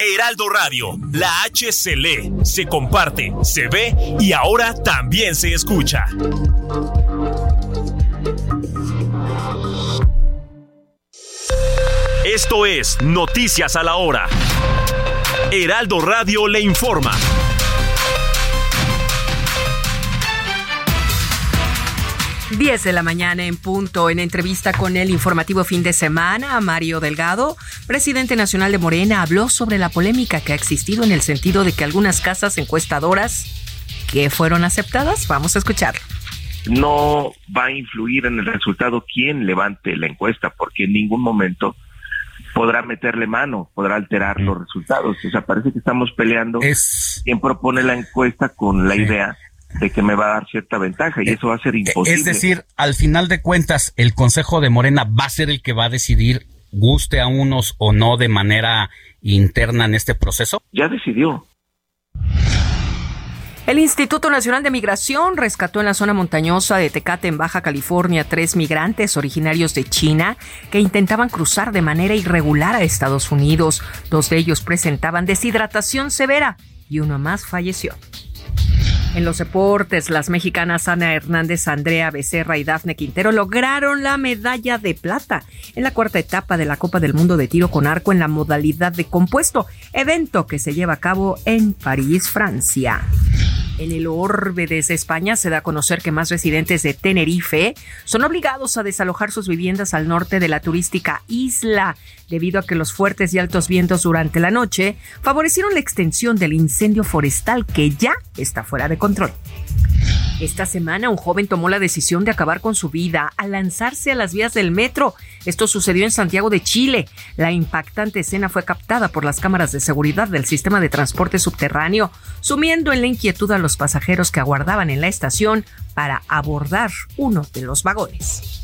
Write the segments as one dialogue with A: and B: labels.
A: Heraldo Radio, la H se lee, se comparte, se ve y ahora también se escucha. Esto es Noticias a la Hora. Heraldo Radio le informa.
B: Diez de la mañana en punto, en entrevista con el informativo fin de semana, Mario Delgado, presidente nacional de Morena, habló sobre la polémica que ha existido en el sentido de que algunas casas encuestadoras que fueron aceptadas, vamos a escucharlo.
C: No va a influir en el resultado quien levante la encuesta, porque en ningún momento podrá meterle mano, podrá alterar los resultados. O sea, parece que estamos peleando es... quien propone la encuesta con la idea de que me va a dar cierta ventaja y eh, eso va a ser imposible.
D: Es decir, al final de cuentas, el Consejo de Morena va a ser el que va a decidir guste a unos o no de manera interna en este proceso.
C: Ya decidió.
B: El Instituto Nacional de Migración rescató en la zona montañosa de Tecate, en Baja California, tres migrantes originarios de China que intentaban cruzar de manera irregular a Estados Unidos. Dos de ellos presentaban deshidratación severa y uno más falleció. En los deportes, las mexicanas Ana Hernández, Andrea Becerra y Dafne Quintero lograron la medalla de plata en la cuarta etapa de la Copa del Mundo de Tiro con Arco en la modalidad de compuesto, evento que se lleva a cabo en París, Francia. En el orbe desde España se da a conocer que más residentes de Tenerife son obligados a desalojar sus viviendas al norte de la turística isla, debido a que los fuertes y altos vientos durante la noche favorecieron la extensión del incendio forestal que ya está fuera de control. Esta semana un joven tomó la decisión de acabar con su vida al lanzarse a las vías del metro. Esto sucedió en Santiago de Chile. La impactante escena fue captada por las cámaras de seguridad del sistema de transporte subterráneo, sumiendo en la inquietud a los pasajeros que aguardaban en la estación para abordar uno de los vagones.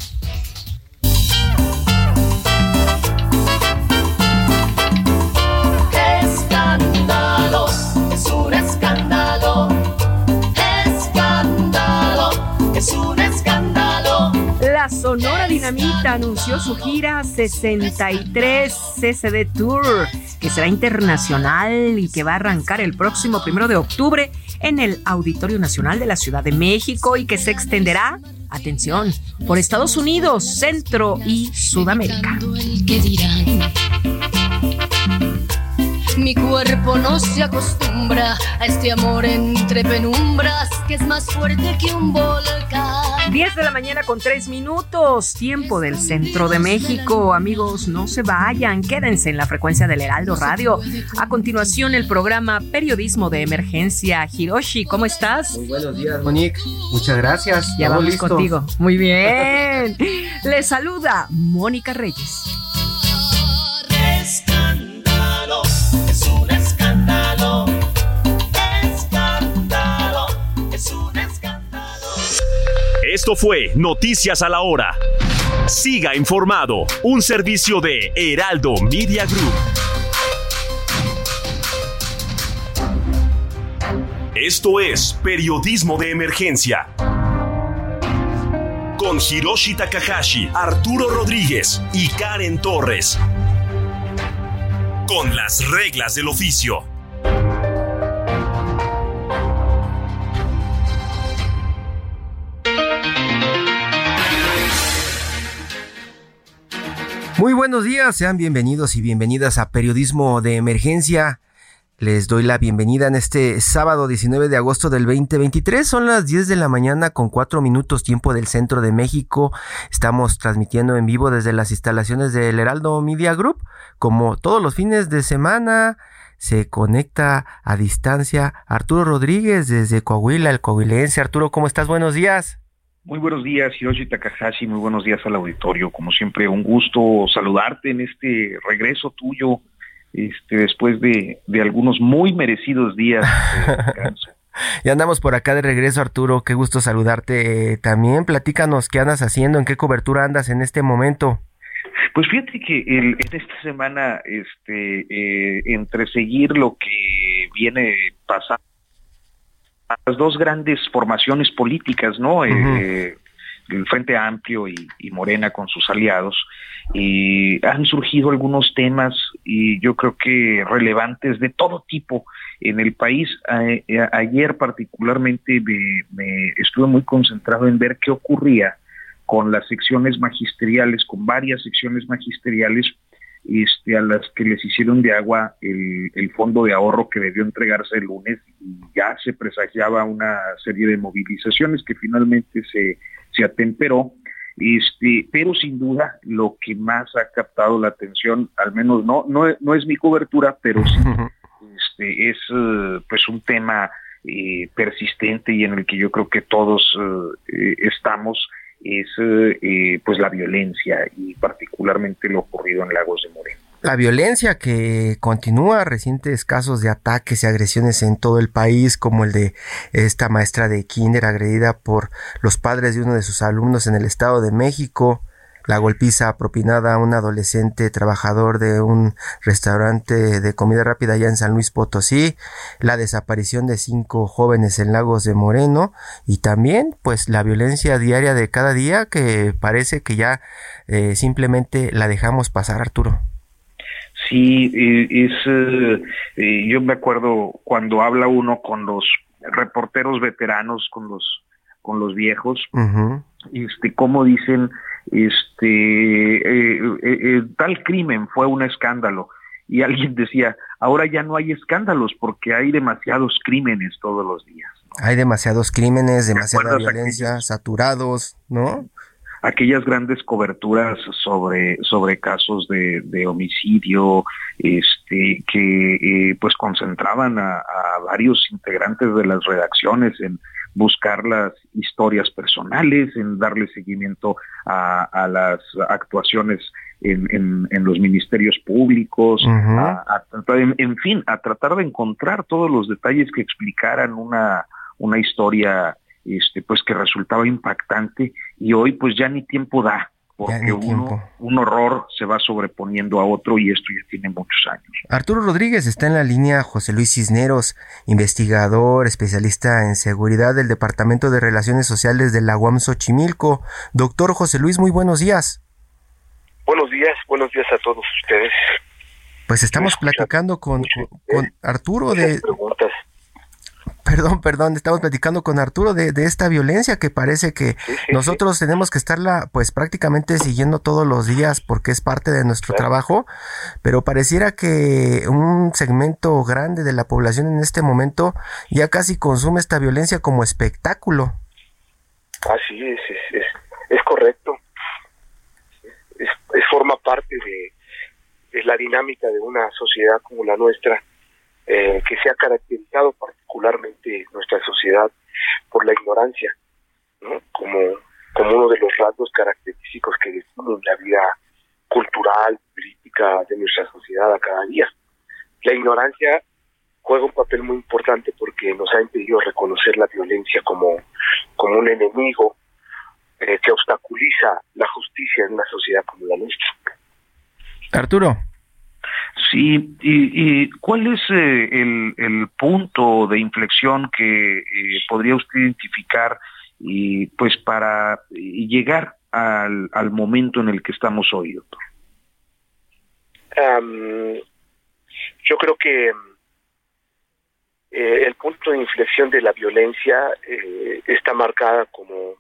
B: Sonora Dinamita anunció su gira 63 CCD Tour, que será internacional y que va a arrancar el próximo primero de octubre en el Auditorio Nacional de la Ciudad de México y que se extenderá, atención, por Estados Unidos, Centro y Sudamérica.
E: Mi cuerpo no se acostumbra a este amor entre penumbras que es más fuerte que un volcán.
B: 10 de la mañana con 3 minutos, tiempo del centro de México. Amigos, no se vayan, quédense en la frecuencia del Heraldo Radio. A continuación, el programa Periodismo de Emergencia. Hiroshi, ¿cómo estás?
F: Muy buenos días, Monique. Muchas gracias.
B: Ya vamos contigo. Muy bien. Le saluda Mónica Reyes.
A: Esto fue Noticias a la Hora. Siga informado, un servicio de Heraldo Media Group. Esto es Periodismo de Emergencia. Con Hiroshi Takahashi, Arturo Rodríguez y Karen Torres. Con las reglas del oficio.
F: Muy buenos días, sean bienvenidos y bienvenidas a Periodismo de Emergencia. Les doy la bienvenida en este sábado 19 de agosto del 2023. Son las 10 de la mañana con 4 minutos tiempo del centro de México. Estamos transmitiendo en vivo desde las instalaciones del Heraldo Media Group. Como todos los fines de semana, se conecta a distancia Arturo Rodríguez desde Coahuila, el coahuilense. Arturo, ¿cómo estás? Buenos días.
G: Muy buenos días, Hiroshi Takahashi, muy buenos días al auditorio. Como siempre, un gusto saludarte en este regreso tuyo, este, después de, algunos muy merecidos días de
F: Ya andamos por acá de regreso, Arturo. Qué gusto saludarte también. Platícanos qué andas haciendo, en qué cobertura andas en este momento.
G: Pues fíjate que en esta semana, este, eh, entre seguir lo que viene pasando, las dos grandes formaciones políticas, ¿no? Eh, el Frente Amplio y, Morena con sus aliados, y han surgido algunos temas y yo creo que relevantes de todo tipo en el país. ayer particularmente me, estuve muy concentrado en ver qué ocurría con las secciones magisteriales, con varias secciones magisteriales este, a las que les hicieron de agua el, el, fondo de ahorro que debió entregarse el lunes y ya se presagiaba una serie de movilizaciones que finalmente se, se atemperó. Este, pero sin duda lo que más ha captado la atención, al menos no, no, no es mi cobertura, pero sí este, es eh, pues un tema eh, persistente y en el que yo creo que todos eh, estamos es eh, pues la violencia y particularmente lo ocurrido en Lagos de Moreno.
F: La violencia que continúa, recientes casos de ataques y agresiones en todo el país, como el de esta maestra de kinder agredida por los padres de uno de sus alumnos en el Estado de México, la golpiza propinada a un adolescente trabajador de un restaurante de comida rápida allá en San Luis Potosí, la desaparición de cinco jóvenes en Lagos de Moreno. Y también pues la violencia diaria de cada día que parece que ya eh, simplemente la dejamos pasar Arturo.
G: Sí, es, eh, yo me acuerdo cuando habla uno con los reporteros veteranos, con los con los viejos, este, como dicen, este, eh, eh, eh, tal crimen fue un escándalo. Y alguien decía, ahora ya no hay escándalos porque hay demasiados crímenes todos los días.
F: Hay demasiados crímenes, demasiada violencia, saturados, ¿no?
G: aquellas grandes coberturas sobre, sobre casos de, de homicidio, este, que pues concentraban a, varios integrantes de las redacciones en buscar las historias personales, en darle seguimiento a, las actuaciones en, en, los ministerios públicos, en, fin, a tratar de encontrar todos los detalles que explicaran una, una historia este, pues que resultaba impactante y hoy pues ya ni tiempo da porque un horror se va sobreponiendo a otro y esto ya tiene muchos años.
F: Arturo Rodríguez está en la línea José Luis Cisneros, investigador, especialista en seguridad del Departamento de Relaciones Sociales de la UAM Xochimilco. Doctor José Luis, muy buenos días.
H: Buenos días, buenos días a todos ustedes.
F: Pues estamos platicando con, con, Arturo de, Perdón, perdón, estamos platicando con Arturo de, esta violencia que parece que nosotros tenemos que estarla pues prácticamente siguiendo todos los días porque es parte de nuestro trabajo, pero pareciera que un segmento grande de la población en este momento ya casi consume esta violencia como espectáculo.
H: Así es, es, es, correcto. Es, forma parte de, de la dinámica de una sociedad como la nuestra eh, que se ha caracterizado particularmente nuestra sociedad por la ignorancia, como, como uno de los rasgos característicos que definen la vida cultural, política de nuestra sociedad a cada día. La ignorancia juega un papel muy importante porque nos ha impedido reconocer la violencia como, como un enemigo eh, que obstaculiza la justicia en una sociedad como la nuestra.
F: Arturo.
G: Sí, y, cuál es eh, el, punto de inflexión que eh, podría usted identificar y pues para llegar al, al, momento en el que estamos hoy, doctor?
H: yo creo que eh, el punto de inflexión de la violencia está marcada como,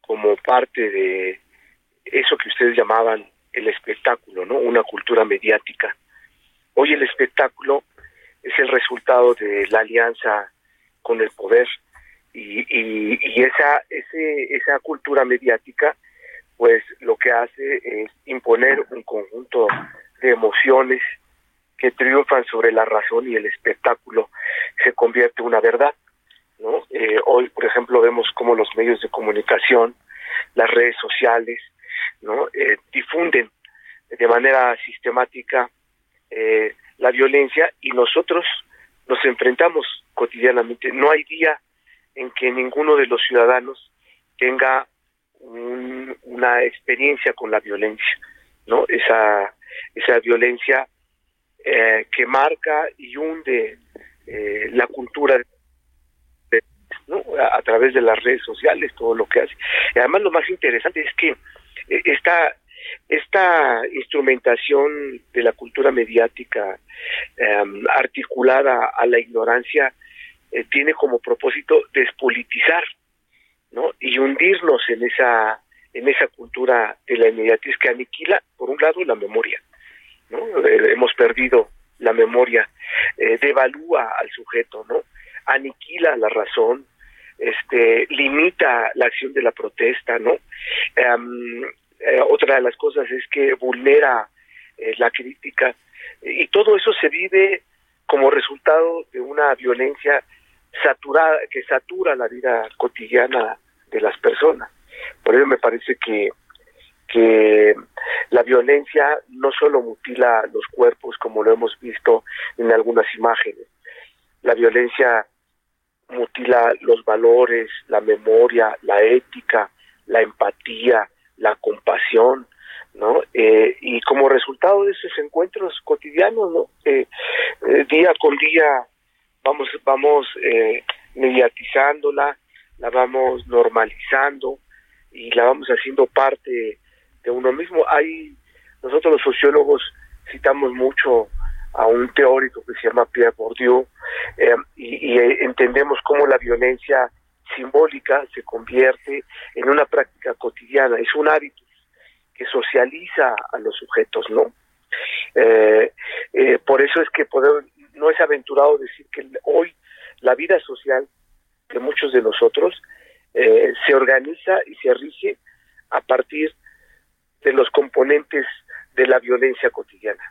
H: como parte de eso que ustedes llamaban el espectáculo, ¿no? Una cultura mediática. Hoy el espectáculo es el resultado de la alianza con el poder y, y, esa ese, esa cultura mediática pues lo que hace es imponer un conjunto de emociones que triunfan sobre la razón y el espectáculo se convierte en una verdad. ¿no? Eh, hoy, por ejemplo, vemos cómo los medios de comunicación, las redes sociales, ¿no? Eh, difunden de manera sistemática eh, la violencia y nosotros nos enfrentamos cotidianamente. No hay día en que ninguno de los ciudadanos tenga una experiencia con la violencia, ¿no? Esa, esa violencia eh, que marca y hunde eh, la cultura ¿no? a, través de las redes sociales, todo lo que hace. Y además lo más interesante es que esta, esta instrumentación de la cultura mediática em, articulada a la ignorancia tiene como propósito despolitizar ¿no? y hundirnos en esa en esa cultura de la inmediatez que aniquila, por un lado, la memoria. ¿no? Eh, hemos perdido la memoria, eh, devalúa al sujeto, ¿no? aniquila la razón, este, limita la acción de la protesta, ¿no? Em, eh, otra de las cosas es que vulnera la crítica y todo eso se vive como resultado de una violencia saturada que satura la vida cotidiana de las personas. Por ello me parece que, que la violencia no solo mutila los cuerpos como lo hemos visto en algunas imágenes, la violencia mutila los valores, la memoria, la ética, la empatía, la compasión, ¿no? Eh, y como resultado de esos encuentros cotidianos, ¿no? Eh, eh, día con día vamos vamos mediatizándola, la vamos normalizando, y la vamos haciendo parte de uno mismo. Hay, nosotros los sociólogos citamos mucho a un teórico que se llama Pierre Bourdieu eh, y, entendemos cómo la violencia simbólica se convierte en una práctica cotidiana, es un hábito que socializa a los sujetos, ¿no? Eh, eh, por eso es que no es aventurado decir que hoy la vida social de muchos de nosotros eh, se organiza y se rige a partir de los componentes de la violencia cotidiana.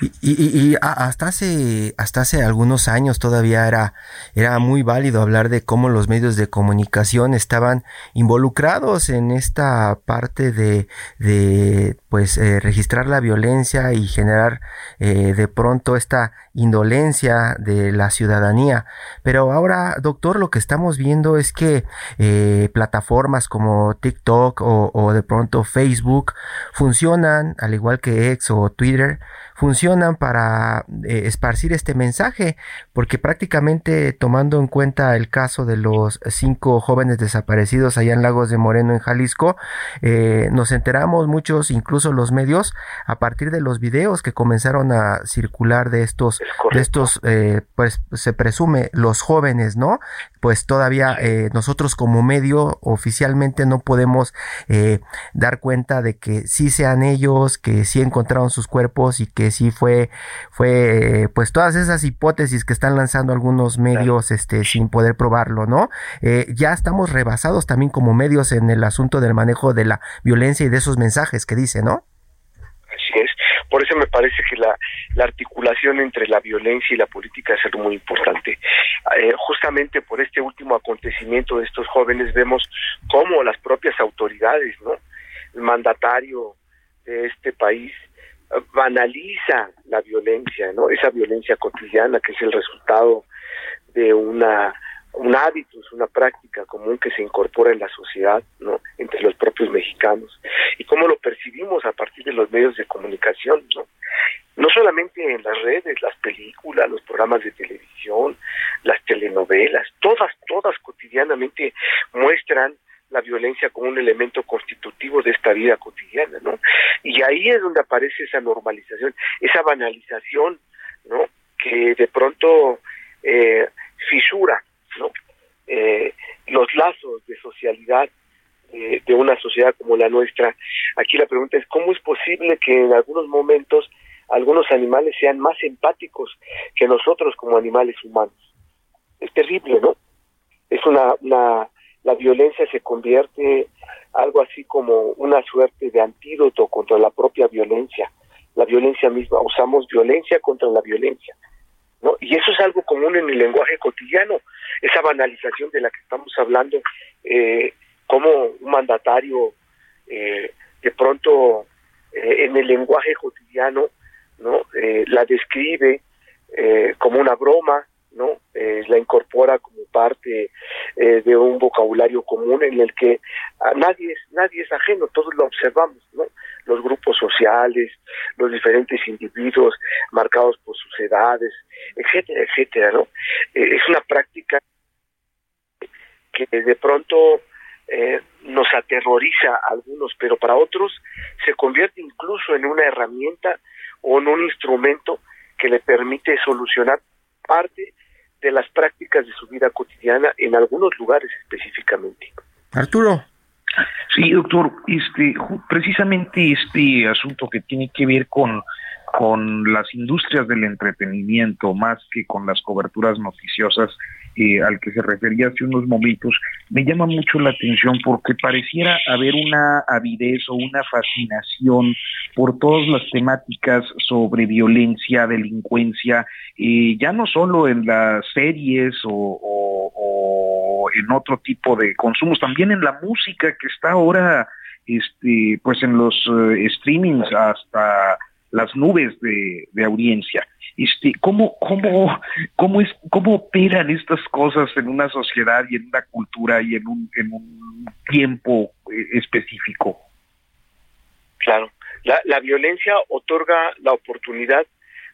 F: Y, hasta hace hasta hace algunos años todavía era era muy válido hablar de cómo los medios de comunicación estaban involucrados en esta parte de, de pues eh, registrar la violencia y generar eh, de pronto esta indolencia de la ciudadanía. Pero ahora doctor lo que estamos viendo es que eh, plataformas como TikTok o, o de pronto Facebook funcionan al igual que X o Twitter funcionan para eh, esparcir este mensaje, porque prácticamente tomando en cuenta el caso de los cinco jóvenes desaparecidos allá en Lagos de Moreno, en Jalisco, eh, nos enteramos muchos, incluso los medios, a partir de los videos que comenzaron a circular de estos, de estos, eh, pues se presume los jóvenes, ¿no? Pues todavía nosotros como medio oficialmente no podemos dar cuenta de que sí sean ellos, que sí encontraron sus cuerpos y que sí fue, fue, pues todas esas hipótesis que están lanzando algunos medios, este, sin poder probarlo, ¿no? Eh, ya estamos rebasados también como medios en el asunto del manejo de la violencia y de esos mensajes que dice, ¿no?
H: Así es. Por eso me parece que la, la articulación entre la violencia y la política es algo muy importante. Eh, justamente por este último acontecimiento de estos jóvenes vemos cómo las propias autoridades, ¿no? El mandatario de este país banaliza la violencia, ¿no? Esa violencia cotidiana que es el resultado de una un hábito, es una práctica común que se incorpora en la sociedad, ¿no? Entre los propios mexicanos. Y cómo lo percibimos a partir de los medios de comunicación, ¿no? No solamente en las redes, las películas, los programas de televisión, las telenovelas, todas, todas cotidianamente muestran la violencia como un elemento constitutivo de esta vida cotidiana, ¿no? Y ahí es donde aparece esa normalización, esa banalización, ¿no? Que de pronto eh, fisura, ¿no? Eh, los lazos de socialidad eh, de una sociedad como la nuestra. Aquí la pregunta es, ¿cómo es posible que en algunos momentos algunos animales sean más empáticos que nosotros como animales humanos? Es terrible, ¿no? Es una, una la violencia se convierte algo así como una suerte de antídoto contra la propia violencia, la violencia misma. Usamos violencia contra la violencia. ¿no? Y eso es algo común en el lenguaje cotidiano, esa banalización de la que estamos hablando, eh, como un mandatario eh, de pronto eh, en el lenguaje cotidiano no la describe como una broma no la incorpora como parte de un vocabulario común en el que nadie es nadie es ajeno todos lo observamos no los grupos sociales los diferentes individuos marcados por sus edades etcétera etcétera no es una práctica que de pronto eh, nos aterroriza a algunos, pero para otros se convierte incluso en una herramienta o en un instrumento que le permite solucionar parte de las prácticas de su vida cotidiana en algunos lugares específicamente.
F: Arturo.
G: Sí, doctor, este, precisamente este asunto que tiene que ver con con las industrias del entretenimiento más que con las coberturas noticiosas eh, al que se refería hace unos momentos, me llama mucho la atención porque pareciera haber una avidez o una fascinación por todas las temáticas sobre violencia, delincuencia, eh, ya no solo en las series o, en otro tipo de consumos, también en la música que está ahora este pues en los eh, streamings hasta las nubes de, audiencia. Este, ¿cómo, cómo, cómo, es, ¿Cómo operan estas cosas en una sociedad y en una cultura y en un, en un tiempo eh, específico?
H: Claro, la, la violencia otorga la oportunidad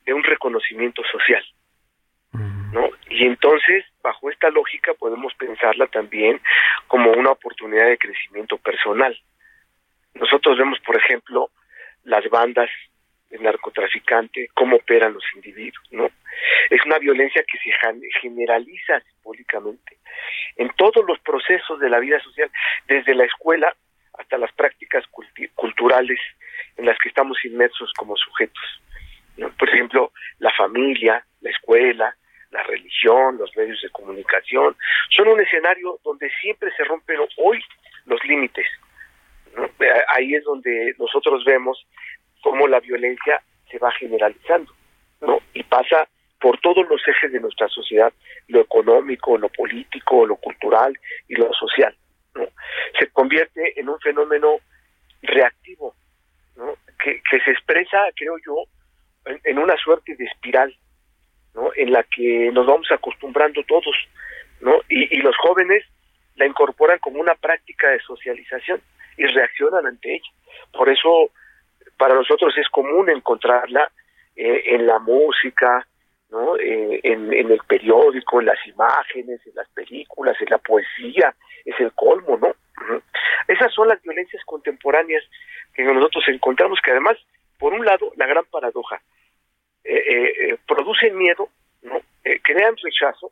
H: de un reconocimiento social. ¿No? Y entonces, bajo esta lógica, podemos pensarla también como una oportunidad de crecimiento personal. Nosotros vemos, por ejemplo, las bandas el narcotraficante, cómo operan los individuos, ¿no? Es una violencia que se generaliza simbólicamente en todos los procesos de la vida social, desde la escuela hasta las prácticas culturales en las que estamos inmersos como sujetos. Por ejemplo, la familia, la escuela, la religión, los medios de comunicación, son un escenario donde siempre se rompen hoy los límites. Ahí es donde nosotros vemos cómo la violencia se va generalizando, ¿no? Y pasa por todos los ejes de nuestra sociedad, lo económico, lo político, lo cultural y lo social, ¿no? Se convierte en un fenómeno reactivo, ¿no? Que, que se expresa, creo yo, en, una suerte de espiral, ¿no? En la que nos vamos acostumbrando todos, ¿no? Y, y los jóvenes la incorporan como una práctica de socialización y reaccionan ante ella. Por eso para nosotros es común encontrarla eh, en la música, ¿no? Eh, en, el periódico, en las imágenes, en las películas, en la poesía, es el colmo, ¿no? Esas son las violencias contemporáneas que nosotros encontramos, que además, por un lado, la gran paradoja, eh, producen miedo, ¿no? crean rechazo,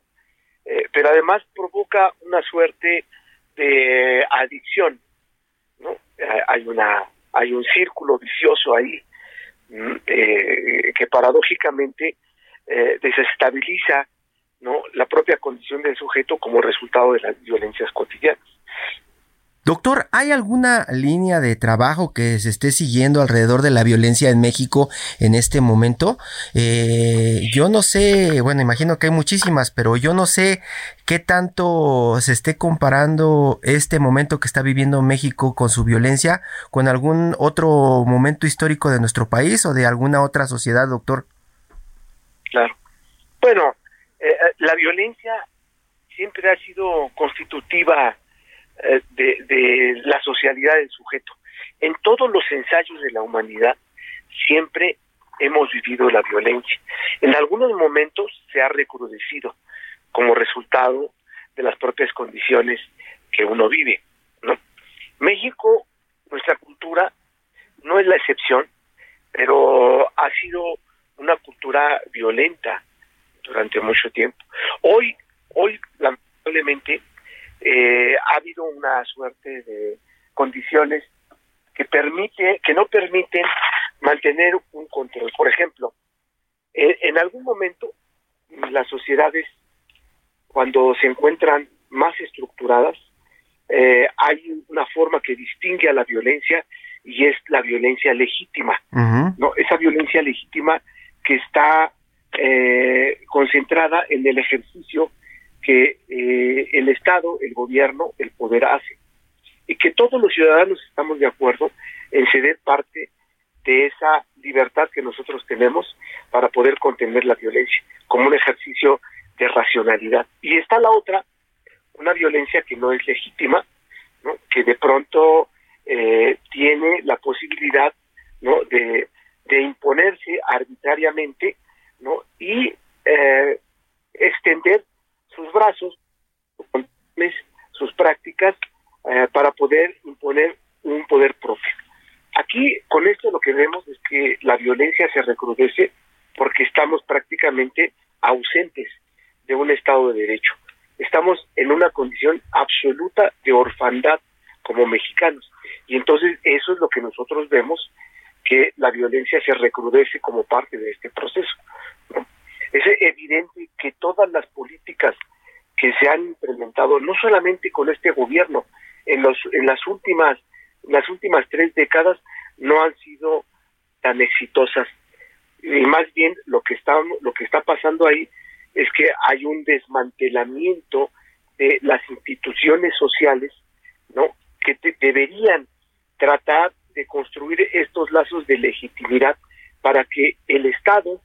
H: pero además provoca una suerte de adicción, ¿no? Hay una hay un círculo vicioso ahí mm, eh, que paradójicamente eh, desestabiliza no la propia condición del sujeto como resultado de las violencias cotidianas.
F: Doctor, ¿hay alguna línea de trabajo que se esté siguiendo alrededor de la violencia en México en este momento? Eh, yo no sé, bueno, imagino que hay muchísimas, pero yo no sé qué tanto se esté comparando este momento que está viviendo México con su violencia con algún otro momento histórico de nuestro país o de alguna otra sociedad, doctor.
H: Claro. Bueno, eh, eh, la violencia siempre ha sido constitutiva eh, de, la socialidad del sujeto. En todos los ensayos de la humanidad siempre hemos vivido la violencia. En algunos momentos se ha recrudecido como resultado de las propias condiciones que uno vive. ¿no? México, nuestra cultura, no es la excepción, pero ha sido una cultura violenta durante mucho tiempo. Hoy, hoy lamentablemente, eh, ha habido una suerte de condiciones que permite, que no permiten mantener un control. Por ejemplo, en algún momento las sociedades, cuando se encuentran más estructuradas, eh, hay una forma que distingue a la violencia y es la violencia legítima. No, esa violencia legítima que está eh, concentrada en el ejercicio que eh, el Estado, el gobierno, el poder hace. Y que todos los ciudadanos estamos de acuerdo en ceder parte de esa libertad que nosotros tenemos para poder contener la violencia, como un ejercicio de racionalidad. Y está la otra, una violencia que no es legítima, que de pronto eh, tiene la posibilidad de, imponerse arbitrariamente y eh, extender sus brazos, sus prácticas eh, para poder imponer un poder propio. Aquí con esto lo que vemos es que la violencia se recrudece porque estamos prácticamente ausentes de un Estado de Derecho. Estamos en una condición absoluta de orfandad como mexicanos. Y entonces eso es lo que nosotros vemos, que la violencia se recrudece como parte de este proceso. Es evidente que todas las políticas que se han implementado, no solamente con este gobierno, en, los, en las últimas las últimas tres décadas no han sido tan exitosas. Y más bien lo que está lo que está pasando ahí es que hay un desmantelamiento de las instituciones sociales no que deberían tratar de construir estos lazos de legitimidad para que el Estado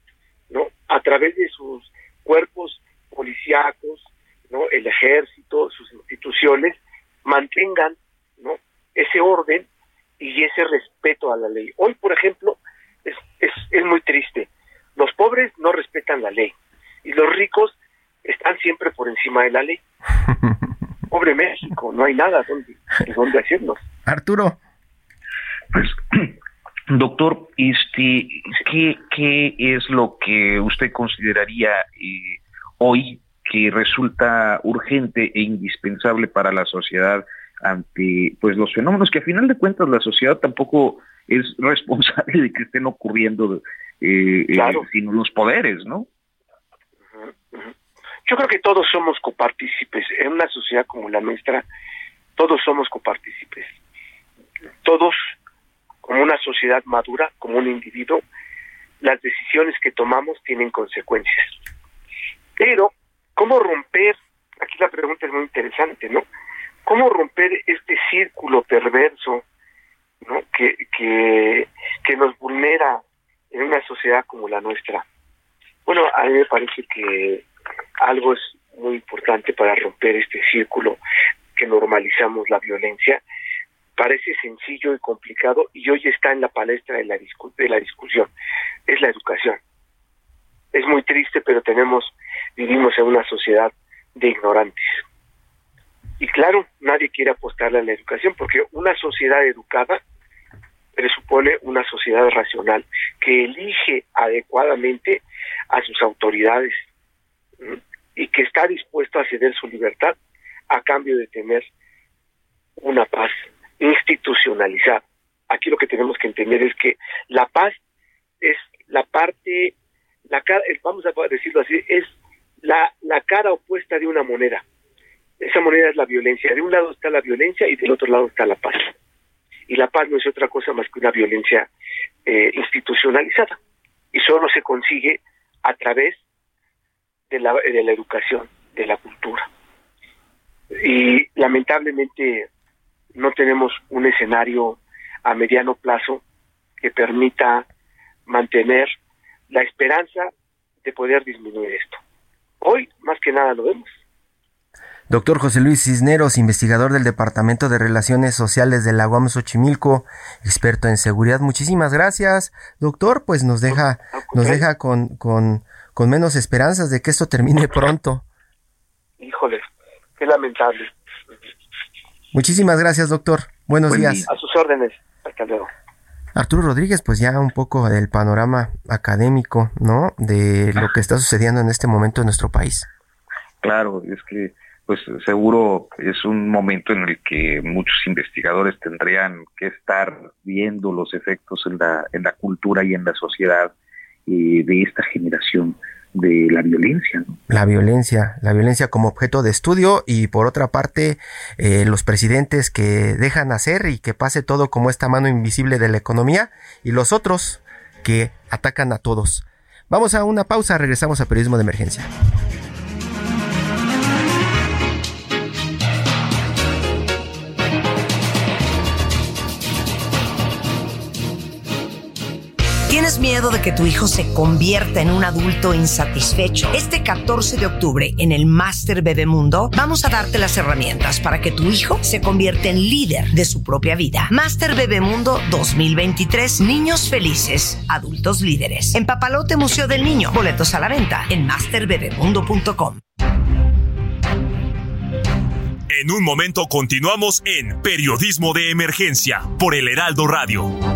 H: no a través de sus cuerpos policíacos no el ejército sus instituciones mantengan no ese orden y ese respeto a la ley. Hoy, por ejemplo, es, es, es muy triste. Los pobres no respetan la ley y los ricos están siempre por encima de la ley. Pobre México, no hay nada donde, donde hacerlo.
F: Arturo.
G: Pues, doctor, este, ¿qué, ¿qué es lo que usted consideraría eh, hoy que resulta urgente e indispensable para la sociedad ante pues los fenómenos que a final de cuentas la sociedad tampoco es responsable de que estén ocurriendo eh, eh, sino los poderes, ¿no?
H: Yo creo que todos somos copartícipes. En una sociedad como la nuestra, todos somos copartícipes. Todos, como una sociedad madura, como un individuo, las decisiones que tomamos tienen consecuencias. Pero, ¿cómo romper? Aquí la pregunta es muy interesante, ¿no? ¿Cómo romper este círculo perverso ¿no? que, que, que nos vulnera en una sociedad como la nuestra? Bueno, a mí me parece que algo es muy importante para romper este círculo que normalizamos la violencia. Parece sencillo y complicado y hoy está en la palestra de la, de la discusión. Es la educación. Es muy triste, pero tenemos, vivimos en una sociedad de ignorantes. Y claro, nadie quiere apostarle a la educación porque una sociedad educada presupone una sociedad racional que elige adecuadamente a sus autoridades y que está dispuesto a ceder su libertad a cambio de tener una paz institucionalizada. Aquí lo que tenemos que entender es que la paz es la parte, la cara, vamos a decirlo así, es la, la cara opuesta de una moneda esa moneda es la violencia. De un lado está la violencia y del otro lado está la paz. Y la paz no es otra cosa más que una violencia eh, institucionalizada. Y solo se consigue a través de la, de la educación, de la cultura. Y lamentablemente no tenemos un escenario a mediano plazo que permita mantener la esperanza de poder disminuir esto. Hoy, más que nada, lo vemos.
F: Doctor José Luis Cisneros, investigador del Departamento de Relaciones Sociales de la UAM Xochimilco, experto en seguridad. Muchísimas gracias, doctor. Pues nos deja, nos deja con, con, con menos esperanzas de que esto termine pronto.
H: Híjole, qué lamentable.
F: Muchísimas gracias, doctor. Buenos días.
H: A sus órdenes. Hasta luego.
F: Arturo Rodríguez, pues ya un poco del panorama académico, ¿no? De lo que está sucediendo en este momento en nuestro país.
G: Claro, es que pues seguro es un momento en el que muchos investigadores tendrían que estar viendo los efectos en la, en la cultura y en la sociedad eh, de esta generación de la violencia.
F: La violencia, la violencia como objeto de estudio y por otra parte eh, los presidentes que dejan hacer y que pase todo como esta mano invisible de la economía y los otros que atacan a todos. Vamos a una pausa, regresamos a Periodismo de Emergencia.
I: Miedo de que tu hijo se convierta en un adulto insatisfecho? Este 14 de octubre en el Master Bebemundo vamos a darte las herramientas para que tu hijo se convierta en líder de su propia vida. Master Bebemundo 2023, niños felices, adultos líderes. En Papalote Museo del Niño, boletos a la venta en masterbebemundo.com.
A: En un momento continuamos en Periodismo de Emergencia por el Heraldo Radio.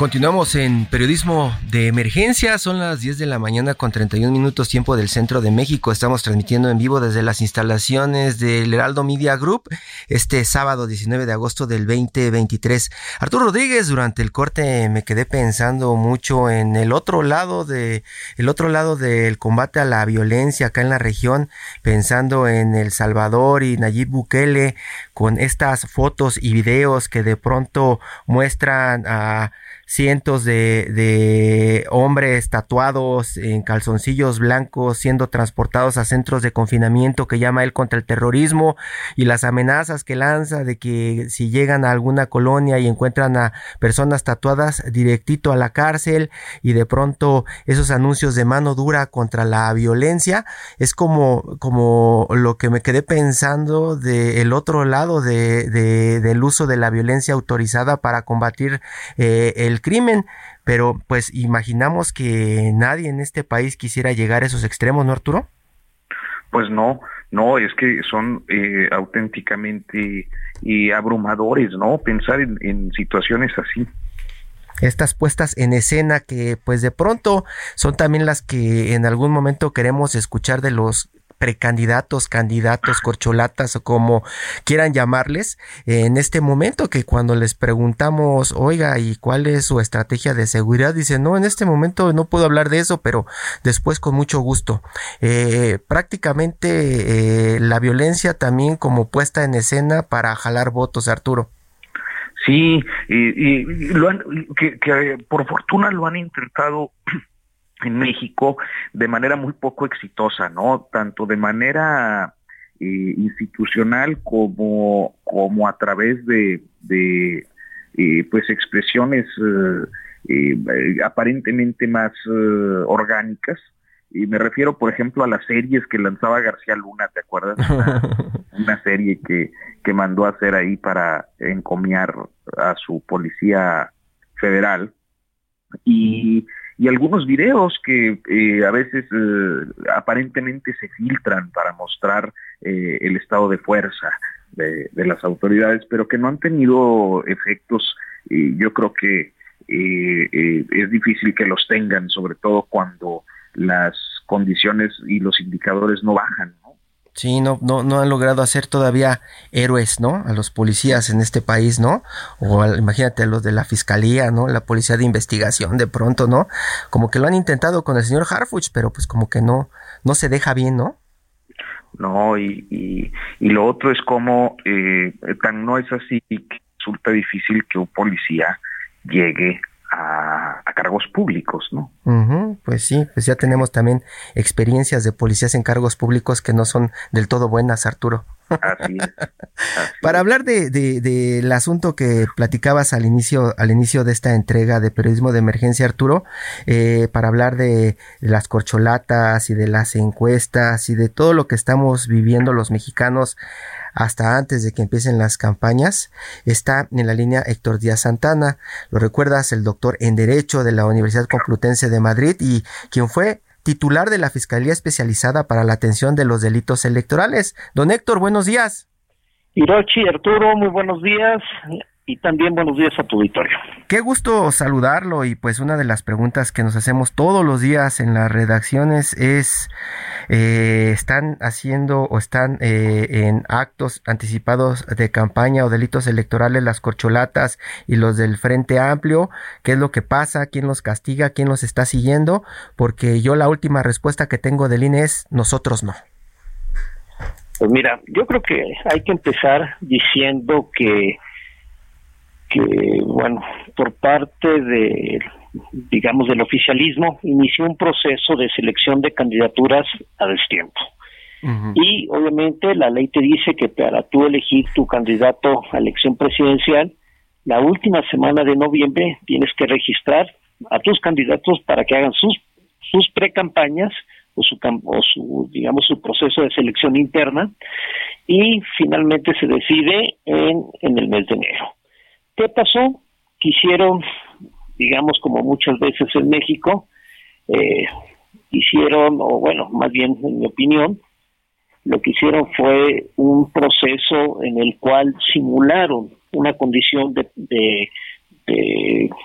F: Continuamos en periodismo de emergencia. Son las 10 de la mañana con 31 minutos tiempo del centro de México. Estamos transmitiendo en vivo desde las instalaciones del Heraldo Media Group este sábado 19 de agosto del 2023. Arturo Rodríguez, durante el corte me quedé pensando mucho en el otro lado de el otro lado del combate a la violencia acá en la región, pensando en El Salvador y Nayib Bukele con estas fotos y videos que de pronto muestran a cientos de, de, hombres tatuados en calzoncillos blancos siendo transportados a centros de confinamiento que llama él contra el terrorismo y las amenazas que lanza de que si llegan a alguna colonia y encuentran a personas tatuadas directito a la cárcel y de pronto esos anuncios de mano dura contra la violencia es como, como lo que me quedé pensando del otro lado de, de, del uso de la violencia autorizada para combatir eh, el crimen, pero pues imaginamos que nadie en este país quisiera llegar a esos extremos, ¿no, Arturo?
G: Pues no, no, es que son eh, auténticamente y abrumadores, ¿no? Pensar en, en situaciones así
F: estas puestas en escena que pues de pronto son también las que en algún momento queremos escuchar de los precandidatos, candidatos, corcholatas o como quieran llamarles, en este momento que cuando les preguntamos, oiga, ¿y cuál es su estrategia de seguridad? Dicen, no, en este momento no puedo hablar de eso, pero después con mucho gusto. Eh, prácticamente eh, la violencia también como puesta en escena para jalar votos, Arturo.
G: Sí, y, lo han, que, que por fortuna lo han intentado en México de manera muy poco exitosa, ¿no? Tanto de manera eh, institucional como, como a través de, de eh, pues expresiones eh, aparentemente más orgánicas. Y me refiero, por ejemplo, a las series que lanzaba García Luna, ¿te acuerdas? Una, serie que, que mandó a hacer ahí para encomiar a su policía federal. Y y algunos videos que eh, a veces eh, aparentemente se filtran para mostrar eh, el estado de fuerza de, las autoridades, pero que no han tenido efectos, yo creo que es difícil que los tengan, sobre todo cuando las condiciones y los indicadores no bajan.
F: Sí, no, no, no han logrado hacer todavía héroes, ¿no? A los policías en este país, ¿no? O imagínate a los de la fiscalía, ¿no? La policía de investigación, de pronto, ¿no? Como que lo han intentado con el señor Harfuch, pero pues como que no, no se deja bien, ¿no?
G: No, y, y, y lo otro es como, eh, tan no es así que resulta difícil que un policía llegue a, cargos públicos, ¿no?
F: pues sí, pues ya tenemos también experiencias de policías en cargos públicos que no son del todo buenas, Arturo. Así es. Para hablar de, del asunto que platicabas al inicio, al inicio de esta entrega de periodismo de emergencia, Arturo, eh, para hablar de las corcholatas y de las encuestas y de todo lo que estamos viviendo los mexicanos hasta antes de que empiecen las campañas, está en la línea Héctor Díaz Santana. Lo recuerdas, el doctor en Derecho de la Universidad Complutense de Madrid y quien fue titular de la Fiscalía Especializada para la Atención de los Delitos Electorales. Don Héctor, buenos días.
J: Hirochi, Arturo, muy buenos días y también buenos días a tu auditorio.
F: Qué gusto saludarlo y pues una de las preguntas que nos hacemos todos los días en las redacciones es, eh, ¿están haciendo o están eh, en actos anticipados de campaña o delitos electorales las corcholatas y los del Frente Amplio? ¿Qué es lo que pasa? ¿Quién los castiga? ¿Quién los está siguiendo? Porque yo la última respuesta que tengo del INE es nosotros no.
J: Pues mira, yo creo que hay que empezar diciendo que que, bueno, por parte de, digamos, del oficialismo, inició un proceso de selección de candidaturas a destiempo. Y obviamente la ley te dice que para tú elegir tu candidato a elección presidencial, la última semana de noviembre tienes que registrar a tus candidatos para que hagan sus, sus precampañas o su, o su, digamos, su proceso de selección interna y finalmente se decide en, en el mes de enero. ¿Qué pasó? Quisieron, digamos, como muchas veces en México, eh, hicieron, o bueno, más bien en mi opinión, lo que hicieron fue un proceso en el cual simularon una condición de, de,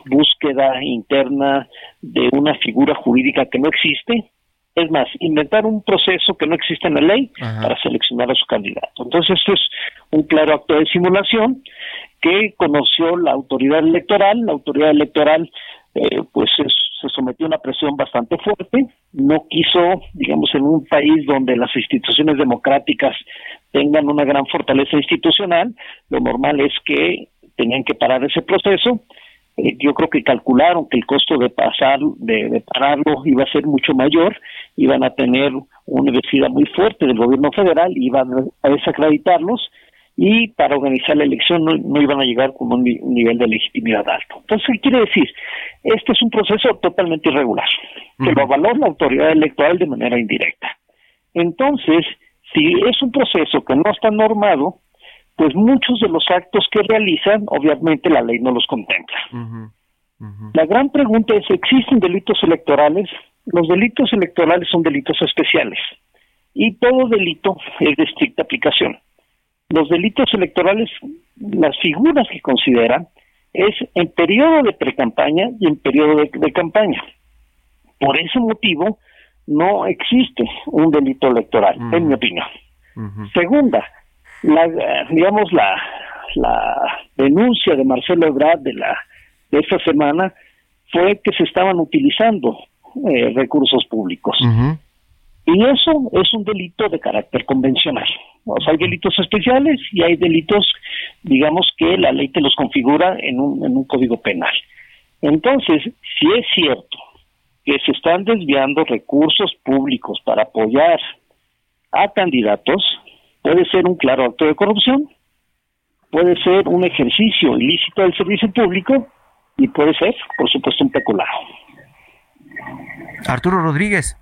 J: búsqueda interna de una figura jurídica que no existe. Es más, inventar un proceso que no existe en la ley para seleccionar a su candidato. Entonces, esto es un claro acto de simulación que conoció la autoridad electoral. La autoridad electoral eh, pues se sometió a una presión bastante fuerte, no quiso, digamos, en un país donde las instituciones democráticas tengan una gran fortaleza institucional, lo normal es que tenían que parar ese proceso. Eh, yo creo que calcularon que el costo de pasar, de, de, pararlo iba a ser mucho mayor, iban a tener una universidad muy fuerte del gobierno federal, iban a desacreditarlos, y para organizar la elección no, iban a llegar con un, nivel de legitimidad alto. Entonces, ¿qué quiere decir? Este es un proceso totalmente irregular, que lo avaló la autoridad electoral de manera indirecta. Entonces, si es un proceso que no está normado, pues muchos de los actos que realizan, obviamente la ley no los contempla. La gran pregunta es, ¿existen delitos electorales? Los delitos electorales son delitos especiales y todo delito es de estricta aplicación los delitos electorales, las figuras que consideran es en periodo de precampaña y en periodo de, campaña. Por ese motivo, no existe un delito electoral, en mi opinión. Segunda, la, digamos, la, la denuncia de Marcelo Ebrard de, la, de esta semana fue que se estaban utilizando eh, recursos públicos. Y eso es un delito de carácter convencional. O sea, hay delitos especiales y hay delitos, digamos, que la ley te los configura en un, en un código penal. Entonces, si es cierto que se están desviando recursos públicos para apoyar a candidatos, puede ser un claro acto de corrupción, puede ser un ejercicio ilícito del servicio público y puede ser, por supuesto, un peculado.
F: Arturo Rodríguez.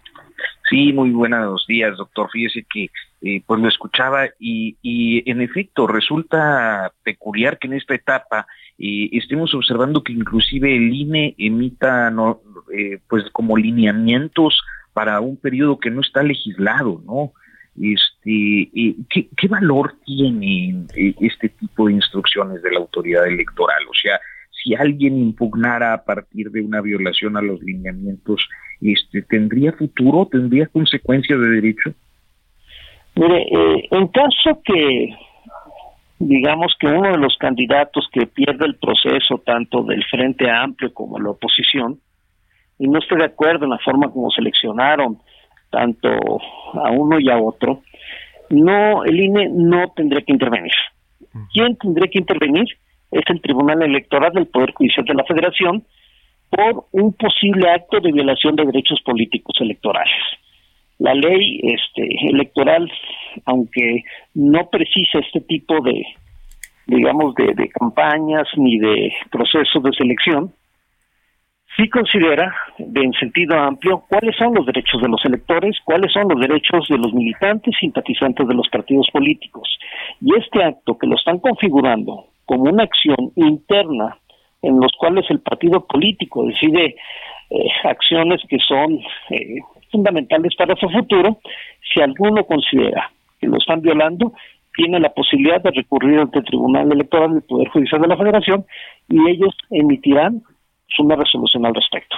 C: Sí, muy buenos días, doctor. Fíjese que eh, pues lo escuchaba y, y, en efecto resulta peculiar que en esta etapa eh, estemos observando que inclusive el INE emita no, eh, pues como lineamientos para un periodo que no está legislado, ¿no? Este, ¿qué, ¿Qué valor tiene este tipo de instrucciones de la autoridad electoral? O sea, si alguien impugnara a partir de una violación a los lineamientos, este, ¿tendría futuro? ¿Tendría consecuencias de derecho?
J: Mire, eh, en caso que digamos que uno de los candidatos que pierde el proceso, tanto del Frente Amplio como la oposición, y no estoy de acuerdo en la forma como seleccionaron tanto a uno y a otro, no, el INE no tendría que intervenir. ¿Quién tendría que intervenir? Es el Tribunal Electoral del Poder Judicial de la Federación por un posible acto de violación de derechos políticos electorales. La ley este, electoral, aunque no precisa este tipo de, digamos, de, de campañas ni de procesos de selección, sí considera, en sentido amplio, cuáles son los derechos de los electores, cuáles son los derechos de los militantes simpatizantes de los partidos políticos. Y este acto que lo están configurando como una acción interna en los cuales el partido político decide eh, acciones que son eh, fundamentales para su futuro, si alguno considera que lo están violando, tiene la posibilidad de recurrir ante el Tribunal Electoral del Poder Judicial de la Federación y ellos emitirán una resolución al respecto.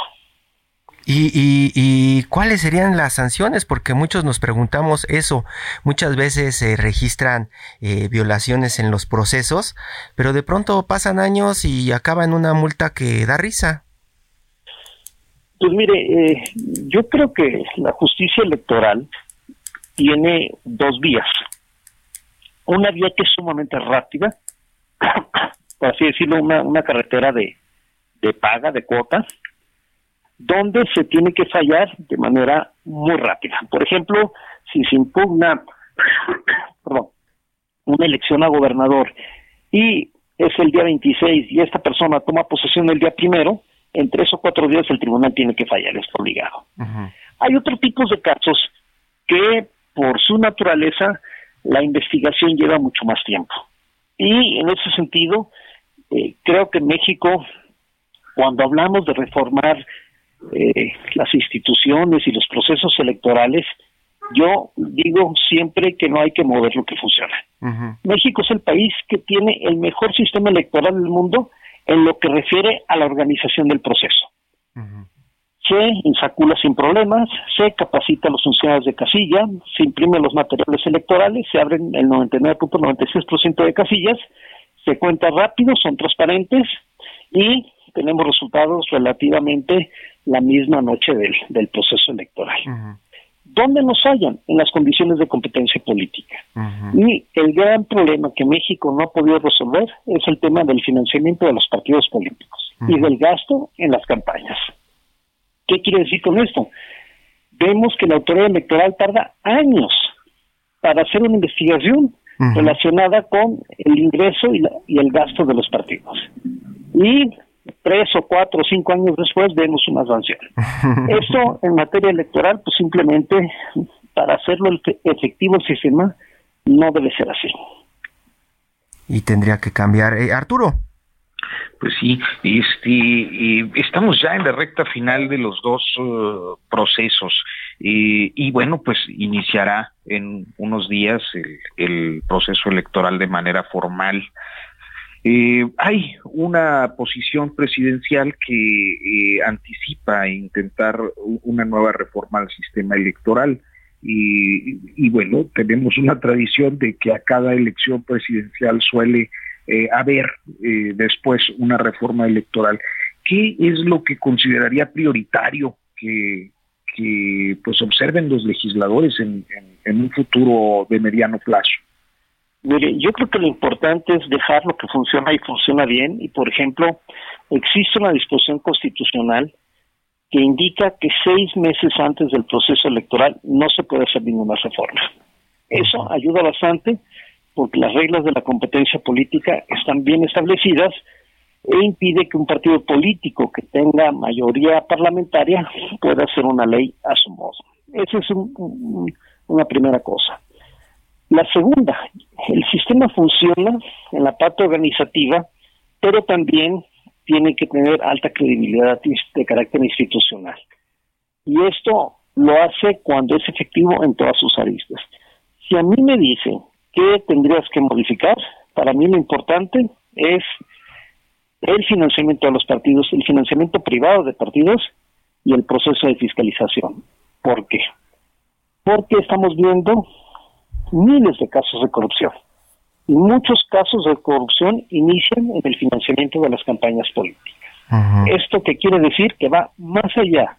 F: ¿Y, cuáles serían las sanciones? Porque muchos nos preguntamos eso. Muchas veces se registran eh, violaciones en los procesos, pero de pronto pasan años y acaba en una multa que da risa.
J: Pues mire, eh, yo creo que la justicia electoral tiene dos vías. Una vía que es sumamente rápida, por así decirlo, una, una carretera de, de paga, de cuota, donde se tiene que fallar de manera muy rápida. Por ejemplo, si se impugna una elección a gobernador y es el día 26 y esta persona toma posesión el día primero, en tres o cuatro días el tribunal tiene que fallar, es obligado. Hay otros tipos de casos que por su naturaleza la investigación lleva mucho más tiempo. Y en ese sentido, eh, creo que México cuando hablamos de reformar eh, las instituciones y los procesos electorales, yo digo siempre que no hay que mover lo que funciona. México es el país que tiene el mejor sistema electoral del mundo en lo que refiere a la organización del proceso. Se insacula sin problemas, se capacita a los funcionarios de casilla, se imprimen los materiales electorales, se abren el 99.96% de casillas, se cuenta rápido, son transparentes y tenemos resultados relativamente la misma noche del, proceso electoral. ¿Dónde nos hallan? En las condiciones de competencia política. Y el gran problema que México no ha podido resolver es el tema del financiamiento de los partidos políticos y del gasto en las campañas. ¿Qué quiere decir con esto? Vemos que la autoridad electoral tarda años para hacer una investigación relacionada con el ingreso y, y el gasto de los partidos. Y tres o cuatro o cinco años después vemos una sanción. Esto en materia electoral, pues simplemente para hacerlo efectivo el sistema no debe ser así.
F: Y tendría que cambiar. Eh, Arturo.
G: Pues sí, este, estamos ya en la recta final de los dos uh, procesos y bueno, pues iniciará en unos días el proceso electoral de manera formal eh, hay una posición presidencial que eh, anticipa intentar una nueva reforma al sistema electoral. Y, bueno, tenemos una tradición de que a cada elección presidencial suele eh, haber después una reforma electoral. ¿Qué es lo que consideraría prioritario que, pues observen los legisladores en un futuro de mediano plazo?
J: Mire, yo creo que lo importante es dejar lo que funciona y funciona bien. Y, por ejemplo, existe una disposición constitucional que indica que seis meses antes del proceso electoral no se puede hacer ninguna reforma. Eso ayuda bastante porque las reglas de la competencia política están bien establecidas e impide que un partido político que tenga mayoría parlamentaria pueda hacer una ley a su modo. Esa es una primera cosa. La segunda, el sistema funciona en la parte organizativa, pero también tiene que tener alta credibilidad de carácter institucional. Y esto lo hace cuando es efectivo en todas sus aristas. Si a mí me dicen que tendrías que modificar, para mí lo importante es el financiamiento de los partidos, el financiamiento privado de partidos y el proceso de fiscalización. ¿Por qué? Porque estamos viendo miles de casos de corrupción. Y muchos casos de corrupción inician en el financiamiento de las campañas políticas. Esto que quiere decir que va más allá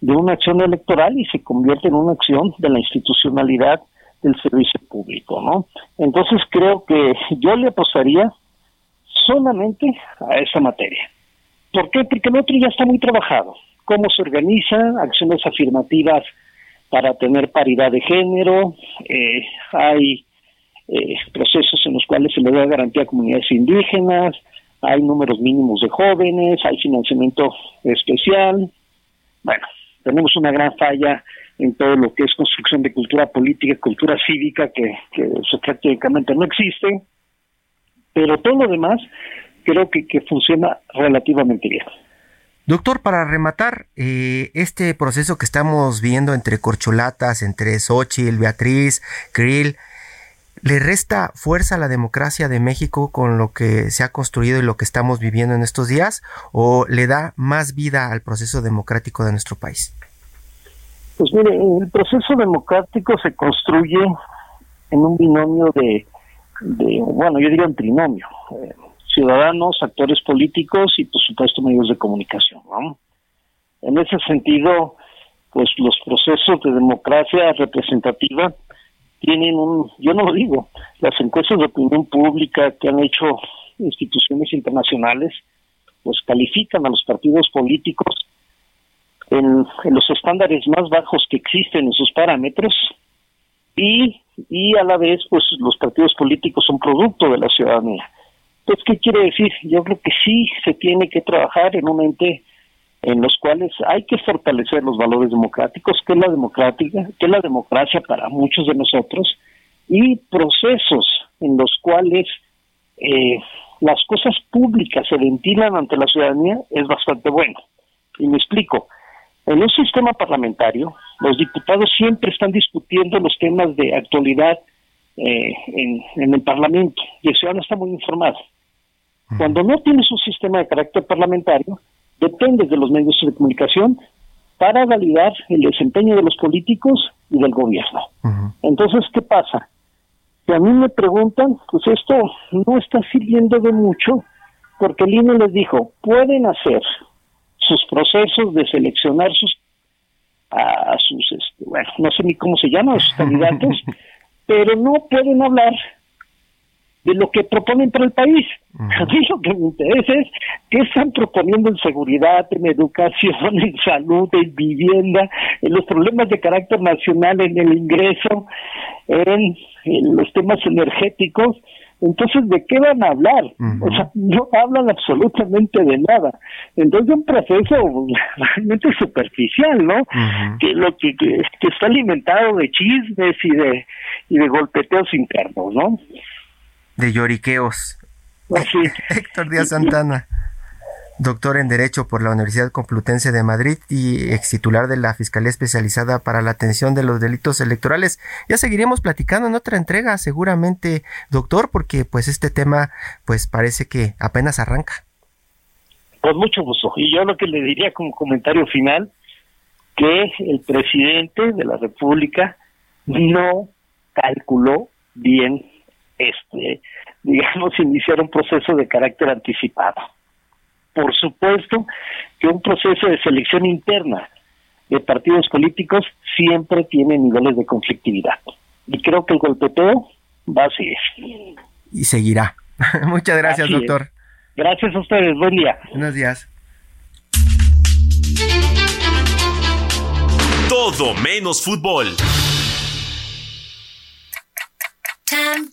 J: de una acción electoral y se convierte en una acción de la institucionalidad del servicio público, ¿no? Entonces creo que yo le apostaría solamente a esa materia. ¿Por qué? Porque el otro ya está muy trabajado. Cómo se organizan acciones afirmativas para tener paridad de género, eh, hay eh, procesos en los cuales se le da garantía a comunidades indígenas, hay números mínimos de jóvenes, hay financiamiento especial. Bueno, tenemos una gran falla en todo lo que es construcción de cultura política, cultura cívica, que, que no existe, pero todo lo demás creo que funciona relativamente bien.
F: Doctor, para rematar, eh, este proceso que estamos viendo entre corcholatas, entre Xochitl, Beatriz, Krill, ¿le resta fuerza a la democracia de México con lo que se ha construido y lo que estamos viviendo en estos días? ¿O le da más vida al proceso democrático de nuestro país?
J: Pues mire, el proceso democrático se construye en un binomio de, bueno, yo diría un trinomio. Eh, ciudadanos, actores políticos y por supuesto medios de comunicación. En ese sentido, pues los procesos de democracia representativa tienen un, yo no lo digo, las encuestas de opinión pública que han hecho instituciones internacionales, pues califican a los partidos políticos en, en los estándares más bajos que existen en sus parámetros y, y a la vez pues los partidos políticos son producto de la ciudadanía. Entonces, ¿qué quiere decir? Yo creo que sí se tiene que trabajar en un ente en los cuales hay que fortalecer los valores democráticos, que es la democrática, que es la democracia para muchos de nosotros, y procesos en los cuales eh, las cosas públicas se ventilan ante la ciudadanía es bastante bueno. Y me explico. En un sistema parlamentario, los diputados siempre están discutiendo los temas de actualidad eh, en, el Parlamento y el ciudadano está muy informado. Cuando no tienes un sistema de carácter parlamentario, dependes de los medios de comunicación para validar el desempeño de los políticos y del gobierno. Entonces, ¿qué pasa? Si a mí me preguntan, pues esto no está sirviendo de mucho porque el INE les dijo, pueden hacer sus procesos de seleccionar sus a sus, este, bueno, no sé ni cómo se llaman, sus candidatos, pero no pueden hablar de lo que proponen para el país. A mí lo que me interesa es qué están proponiendo en seguridad, en educación, en salud, en vivienda, en los problemas de carácter nacional, en el ingreso, en, los temas energéticos. Entonces, ¿de qué van a hablar? O sea, no hablan absolutamente de nada. Entonces, un proceso realmente superficial, ¿no? Que lo que, que, está alimentado de chismes y de y de golpeteos internos, ¿no?
F: De lloriqueos. Héctor Díaz Santana doctor en Derecho por la Universidad Complutense de Madrid y ex titular de la Fiscalía Especializada para la Atención de los Delitos Electorales. Ya seguiremos platicando en otra entrega, seguramente, doctor, porque pues este tema pues parece que apenas arranca.
J: Con mucho gusto. Y yo lo que le diría como comentario final, que el presidente de la República no calculó bien este, digamos, iniciar un proceso de carácter anticipado. Por supuesto que un proceso de selección interna de partidos políticos siempre tiene niveles de conflictividad. Y creo que el golpeteo va a seguir.
F: Y seguirá. Muchas gracias, doctor.
J: Gracias a ustedes. Buen día.
F: Buenos días.
A: Todo menos fútbol.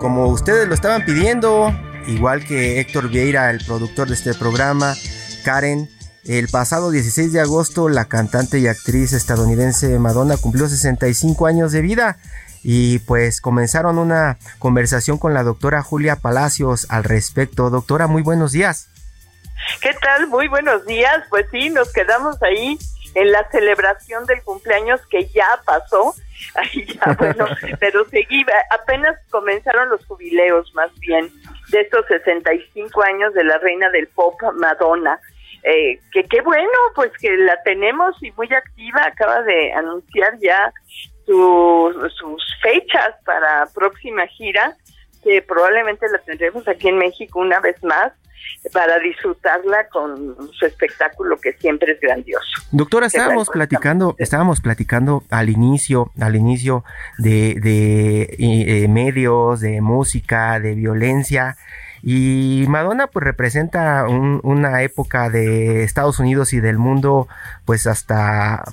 F: Como ustedes lo estaban pidiendo, igual que Héctor Vieira, el productor de este programa, Karen, el pasado 16 de agosto la cantante y actriz estadounidense Madonna cumplió 65 años de vida. y pues comenzaron una conversación con la doctora Julia Palacios al respecto. Doctora, muy buenos días.
K: ¿Qué tal? Muy buenos días. Pues sí, nos quedamos ahí en la celebración del cumpleaños que ya pasó. Ahí ya, bueno, pero seguí, apenas comenzaron los jubileos más bien de estos 65 años de la reina del pop Madonna. Eh, que qué bueno, pues que la tenemos y muy activa, acaba de anunciar ya sus fechas para próxima gira, que probablemente la tendremos aquí en México una vez más para disfrutarla con su espectáculo que siempre es grandioso.
F: Doctora, estábamos platicando, estábamos platicando al inicio, al inicio de, de eh, medios, de música, de violencia. Y Madonna pues representa una época de Estados Unidos y del mundo pues hasta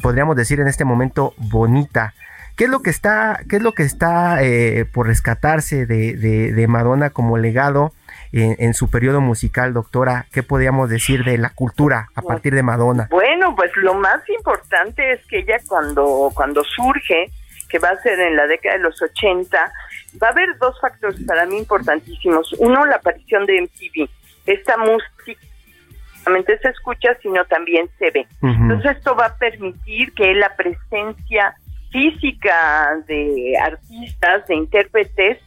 F: podríamos decir en este momento bonita. ¿Qué es lo que está, qué es lo que está eh, por rescatarse de, de Madonna como legado? En, su periodo musical, doctora? ¿Qué podríamos decir de la cultura a partir de Madonna?
K: Bueno, pues lo más importante es que ella cuando, cuando surge, que va a ser en la década de los 80, va a haber dos factores para mí importantísimos. Uno, la aparición de MTV. Esta música solamente se escucha, sino también se ve. Entonces esto va a permitir que la presencia física de artistas, de intérpretes,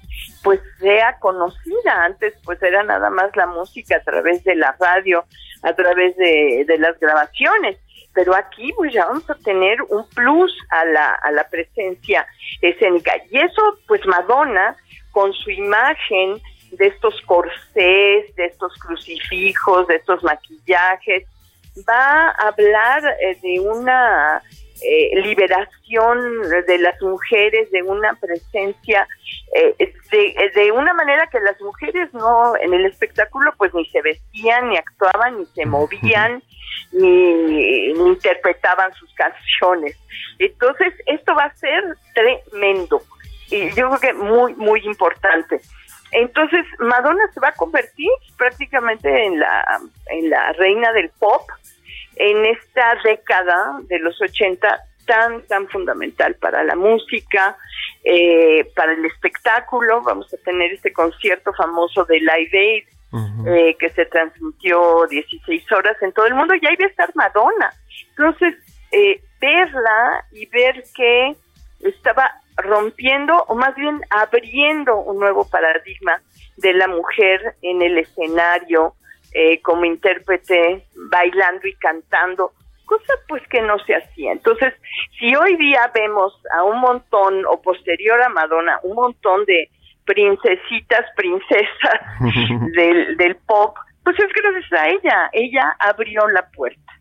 K: pues sea conocida. Antes pues era nada más la música a través de la radio, a través de, las grabaciones. Pero aquí pues ya vamos a tener un plus a la, a la presencia escénica. Y eso pues Madonna con su imagen de estos corsés, de estos crucifijos, de estos maquillajes, va a hablar eh, de una eh, liberación de las mujeres, de una presencia, eh, de, una manera que las mujeres no, en el espectáculo pues ni se vestían, ni actuaban, ni se movían, ni, interpretaban sus canciones. Entonces, esto va a ser tremendo y yo creo que muy, muy importante. Entonces, Madonna se va a convertir prácticamente en la, en la reina del pop, en esta década de los 80 tan, tan fundamental para la música, eh, para el espectáculo. Vamos a tener este concierto famoso de Live Aid, eh, que se transmitió 16 horas en todo el mundo, y ahí va a estar Madonna. Entonces, eh, verla y ver que estaba rompiendo, o más bien abriendo un nuevo paradigma de la mujer en el escenario, eh, como intérprete, bailando y cantando, cosa pues que no se hacía. Entonces, si hoy día vemos a un montón, o posterior a Madonna, un montón de princesitas, princesas del, del pop, pues es gracias a ella, ella abrió la puerta.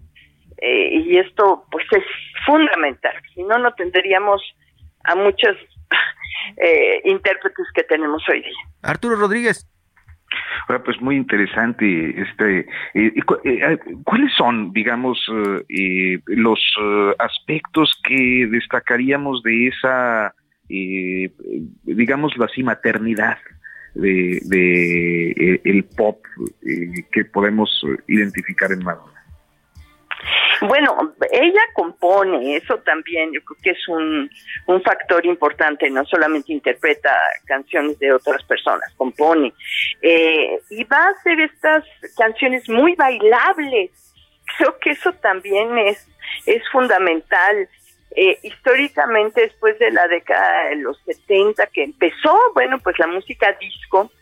K: Eh, y esto pues es fundamental, si no, no tendríamos a muchos eh, intérpretes que tenemos hoy día.
F: Arturo Rodríguez.
G: Ahora, pues muy interesante. Este, eh, eh, eh, ¿Cuáles son, digamos, los aspectos que destacaríamos de esa, digamos, así, maternidad de, de el pop que podemos identificar en Madonna?
K: Bueno, ella compone, eso también yo creo que es un, un factor importante, no solamente interpreta canciones de otras personas, compone. Eh, y va a hacer estas canciones muy bailables. Creo que eso también es, es fundamental. Eh, históricamente, después de la década de los 70 que empezó, bueno, pues la música disco,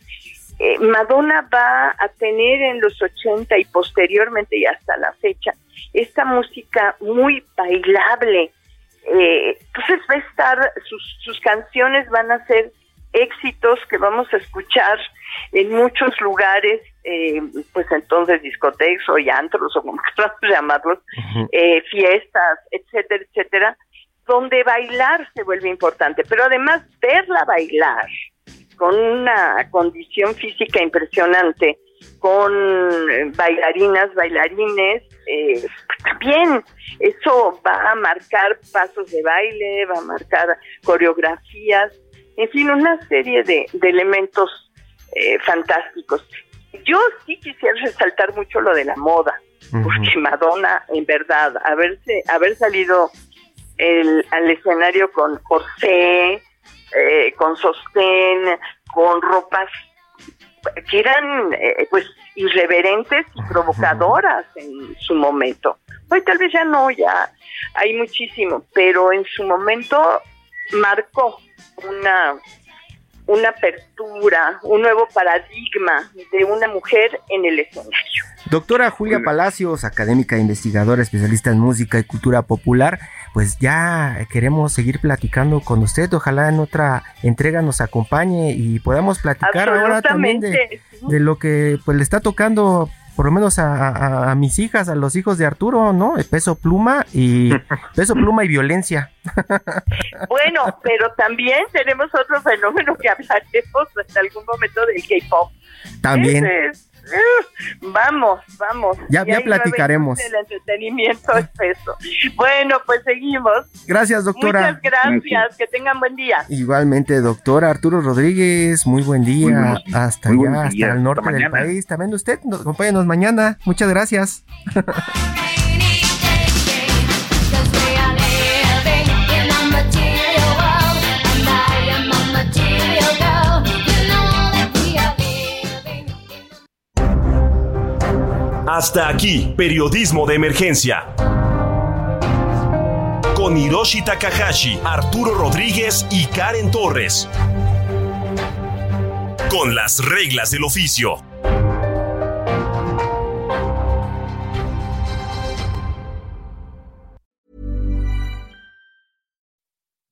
K: eh, Madonna va a tener en los 80 y posteriormente y hasta la fecha esta música muy bailable. Eh, entonces va a estar, sus, sus canciones van a ser éxitos que vamos a escuchar en muchos lugares, eh, pues entonces discotecas o antros o como queramos llamarlos, eh, fiestas, etcétera, etcétera, donde bailar se vuelve importante, pero además verla bailar con una condición física impresionante, con eh, bailarinas, bailarines, eh, también eso va a marcar pasos de baile, va a marcar coreografías, en fin, una serie de, elementos eh, fantásticos. Yo sí quisiera resaltar mucho lo de la moda, porque Madonna, en verdad, haberse, haber salido el, al escenario con corsé, eh, con sostén, con ropas que eran eh, pues irreverentes y provocadoras en su momento. Hoy tal vez ya no, ya hay muchísimo, pero en su momento marcó una una apertura, un nuevo paradigma de una mujer en el escenario.
F: Doctora Julia Palacios, académica e investigadora especialista en música y cultura popular, pues ya queremos seguir platicando con usted. Ojalá en otra entrega nos acompañe y podamos platicar ahora también de, de, lo que pues le está tocando por lo menos a, mis hijas, a los hijos de Arturo, ¿no? Peso pluma y peso pluma y violencia.
K: bueno, pero también tenemos otro fenómeno que hablaremos en algún momento del K-pop.
F: También.
K: Vamos, vamos.
F: Ya, ya platicaremos.
K: El entretenimiento es eso. Bueno, pues seguimos.
F: Gracias, doctora.
K: Muchas gracias. Que tengan buen día.
F: Igualmente, doctora Arturo Rodríguez, muy buen día. hasta allá, hasta el norte del país. También usted, acompáñenos mañana. Muchas gracias.
A: Hasta aquí, periodismo de emergencia. Con Hiroshi Takahashi, Arturo Rodríguez y Karen Torres. Con las reglas del oficio.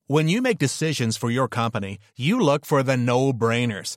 L: When you make decisions for your company, you look for the no-brainers.